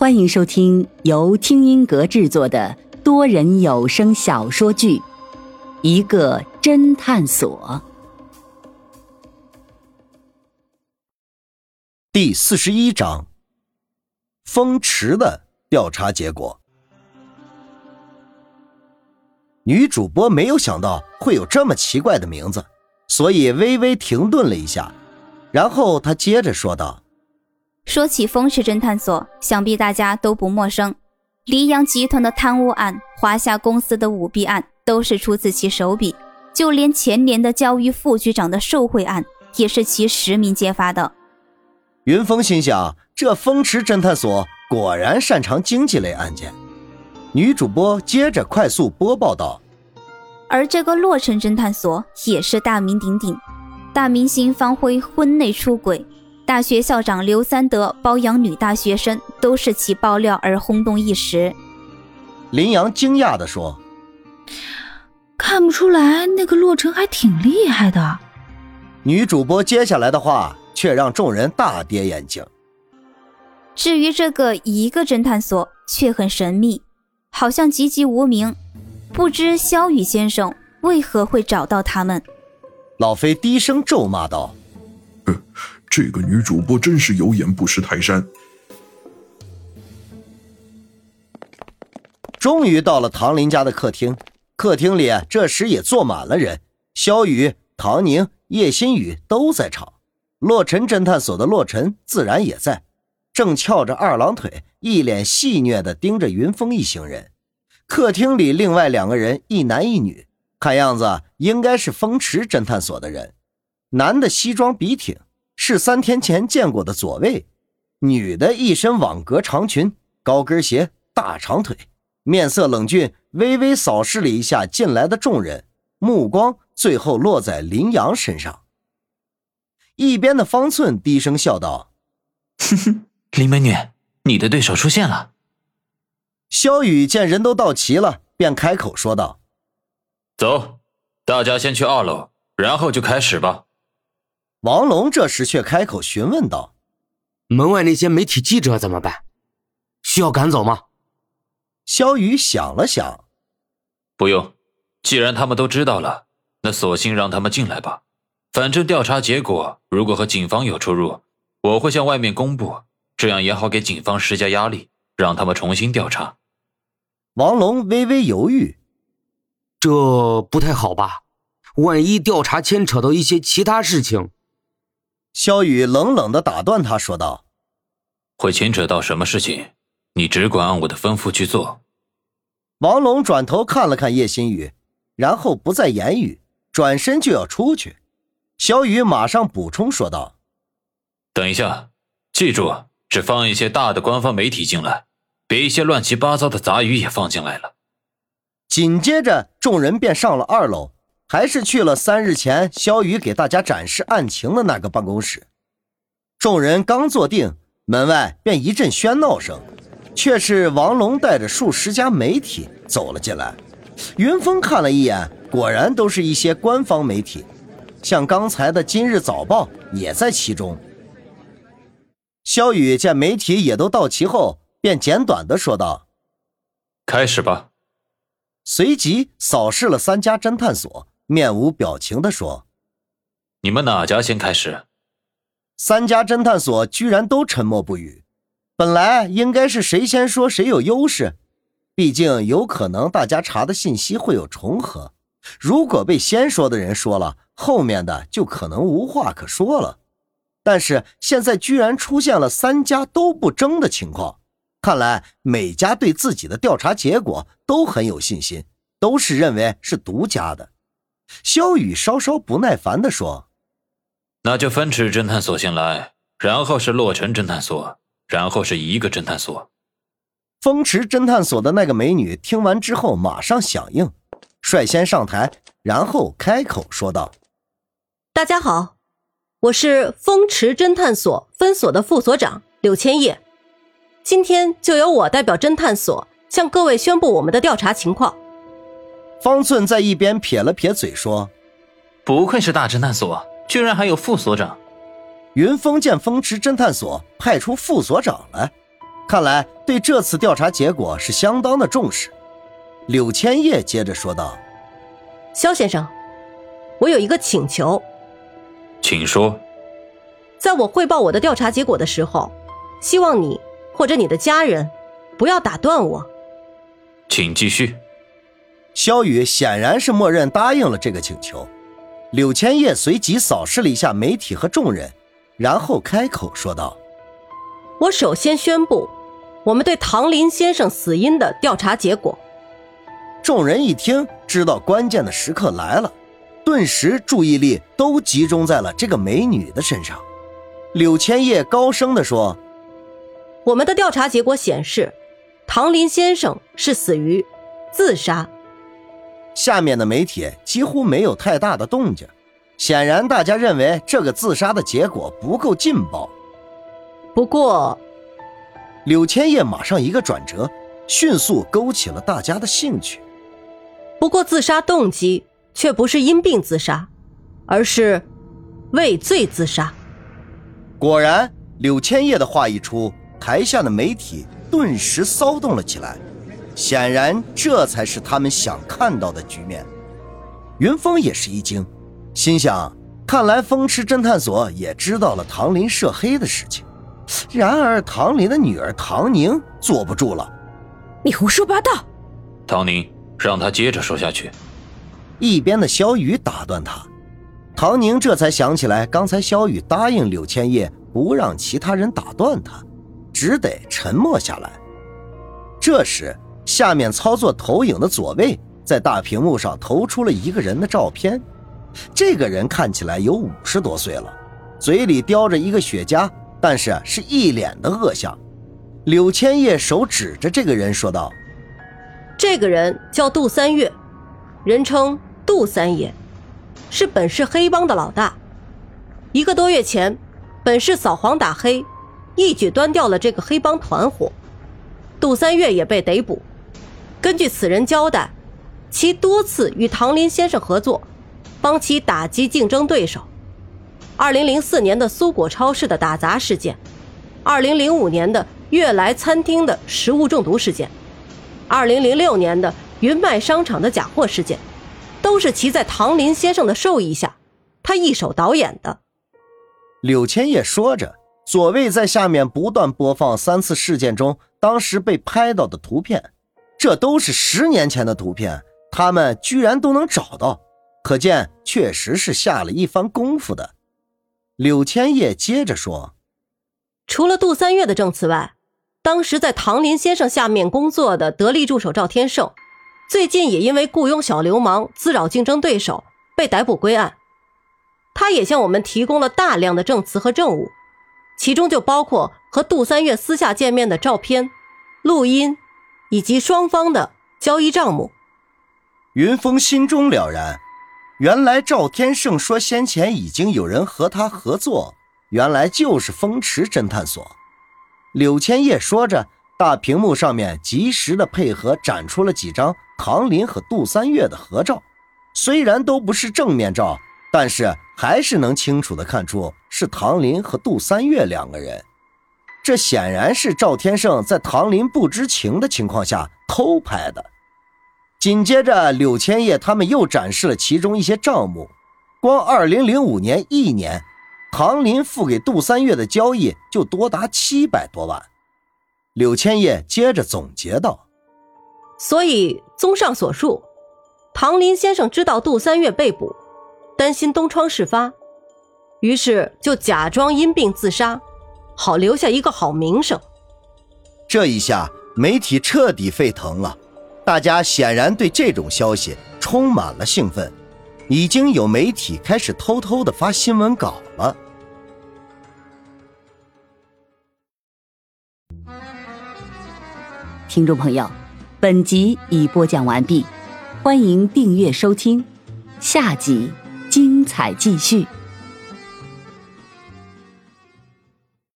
欢迎收听由听音阁制作的多人有声小说剧《一个侦探所》第四十一章：风池的调查结果。女主播没有想到会有这么奇怪的名字，所以微微停顿了一下，然后她接着说道。说起风驰侦探所，想必大家都不陌生。黎阳集团的贪污案、华夏公司的舞弊案，都是出自其手笔。就连前年的教育副局长的受贿案，也是其实名揭发的。云峰心想：这风池侦探所果然擅长经济类案件。女主播接着快速播报道：而这个洛城侦探所也是大名鼎鼎，大明星方辉婚内出轨。大学校长刘三德包养女大学生，都是其爆料而轰动一时。林阳惊讶地说：“看不出来，那个洛尘还挺厉害的。”女主播接下来的话却让众人大跌眼镜。至于这个一个侦探所，却很神秘，好像籍籍无名，不知萧雨先生为何会找到他们。老飞低声咒骂道。这个女主播真是有眼不识泰山。终于到了唐林家的客厅，客厅里这时也坐满了人，肖雨、唐宁、叶新宇都在场，洛尘侦探所的洛尘自然也在，正翘着二郎腿，一脸戏谑的盯着云峰一行人。客厅里另外两个人，一男一女，看样子应该是风池侦探所的人，男的西装笔挺。是三天前见过的左卫，女的一身网格长裙、高跟鞋、大长腿，面色冷峻，微微扫视了一下进来的众人，目光最后落在林阳身上。一边的方寸低声笑道：“哼哼，林美女，你的对手出现了。”萧雨见人都到齐了，便开口说道：“走，大家先去二楼，然后就开始吧。”王龙这时却开口询问道：“门外那些媒体记者怎么办？需要赶走吗？”萧雨想了想：“不用，既然他们都知道了，那索性让他们进来吧。反正调查结果如果和警方有出入，我会向外面公布，这样也好给警方施加压力，让他们重新调查。”王龙微微犹豫：“这不太好吧？万一调查牵扯到一些其他事情……”萧雨冷冷的打断他，说道：“会牵扯到什么事情？你只管按我的吩咐去做。”王龙转头看了看叶新宇，然后不再言语，转身就要出去。萧雨马上补充说道：“等一下，记住，只放一些大的官方媒体进来，别一些乱七八糟的杂鱼也放进来了。”紧接着，众人便上了二楼。还是去了三日前肖雨给大家展示案情的那个办公室。众人刚坐定，门外便一阵喧闹声，却是王龙带着数十家媒体走了进来。云峰看了一眼，果然都是一些官方媒体，像刚才的《今日早报》也在其中。肖宇见媒体也都到齐后，便简短的说道：“开始吧。”随即扫视了三家侦探所。面无表情地说：“你们哪家先开始？”三家侦探所居然都沉默不语。本来应该是谁先说谁有优势，毕竟有可能大家查的信息会有重合。如果被先说的人说了，后面的就可能无话可说了。但是现在居然出现了三家都不争的情况，看来每家对自己的调查结果都很有信心，都是认为是独家的。萧雨稍稍不耐烦地说：“那就分池侦探所先来，然后是洛城侦探所，然后是一个侦探所。”风池侦探所的那个美女听完之后马上响应，率先上台，然后开口说道：“大家好，我是风池侦探所分所的副所长柳千叶，今天就由我代表侦探所向各位宣布我们的调查情况。”方寸在一边撇了撇嘴说：“不愧是大侦探所，居然还有副所长。”云峰见风池侦探所派出副所长来，看来对这次调查结果是相当的重视。柳千叶接着说道：“肖先生，我有一个请求，请说。在我汇报我的调查结果的时候，希望你或者你的家人不要打断我。请继续。”萧雨显然是默认答应了这个请求。柳千叶随即扫视了一下媒体和众人，然后开口说道：“我首先宣布，我们对唐林先生死因的调查结果。”众人一听，知道关键的时刻来了，顿时注意力都集中在了这个美女的身上。柳千叶高声地说：“我们的调查结果显示，唐林先生是死于自杀。”下面的媒体几乎没有太大的动静，显然大家认为这个自杀的结果不够劲爆。不过，柳千叶马上一个转折，迅速勾起了大家的兴趣。不过，自杀动机却不是因病自杀，而是畏罪自杀。果然，柳千叶的话一出，台下的媒体顿时骚动了起来。显然，这才是他们想看到的局面。云峰也是一惊，心想：看来风池侦探所也知道了唐林涉黑的事情。然而，唐林的女儿唐宁坐不住了：“你胡说八道！”唐宁，让他接着说下去。一边的萧雨打断他。唐宁这才想起来，刚才萧雨答应柳千叶不让其他人打断他，只得沉默下来。这时。下面操作投影的左卫在大屏幕上投出了一个人的照片，这个人看起来有五十多岁了，嘴里叼着一个雪茄，但是是一脸的恶相。柳千叶手指着这个人说道：“这个人叫杜三月，人称杜三爷，是本市黑帮的老大。一个多月前，本市扫黄打黑，一举端掉了这个黑帮团伙，杜三月也被逮捕。”根据此人交代，其多次与唐林先生合作，帮其打击竞争对手。二零零四年的苏果超市的打砸事件，二零零五年的悦来餐厅的食物中毒事件，二零零六年的云麦商场的假货事件，都是其在唐林先生的授意下，他一手导演的。柳千叶说着，左卫在下面不断播放三次事件中当时被拍到的图片。这都是十年前的图片，他们居然都能找到，可见确实是下了一番功夫的。柳千叶接着说：“除了杜三月的证词外，当时在唐林先生下面工作的得力助手赵天胜，最近也因为雇佣小流氓滋扰竞争对手被逮捕归案。他也向我们提供了大量的证词和证物，其中就包括和杜三月私下见面的照片、录音。”以及双方的交易账目，云峰心中了然，原来赵天胜说先前已经有人和他合作，原来就是风池侦探所。柳千叶说着，大屏幕上面及时的配合展出了几张唐林和杜三月的合照，虽然都不是正面照，但是还是能清楚的看出是唐林和杜三月两个人。这显然是赵天胜在唐林不知情的情况下偷拍的。紧接着，柳千叶他们又展示了其中一些账目，光2005年一年，唐林付给杜三月的交易就多达七百多万。柳千叶接着总结道：“所以，综上所述，唐林先生知道杜三月被捕，担心东窗事发，于是就假装因病自杀。”好留下一个好名声。这一下媒体彻底沸腾了，大家显然对这种消息充满了兴奋，已经有媒体开始偷偷的发新闻稿了。听众朋友，本集已播讲完毕，欢迎订阅收听，下集精彩继续。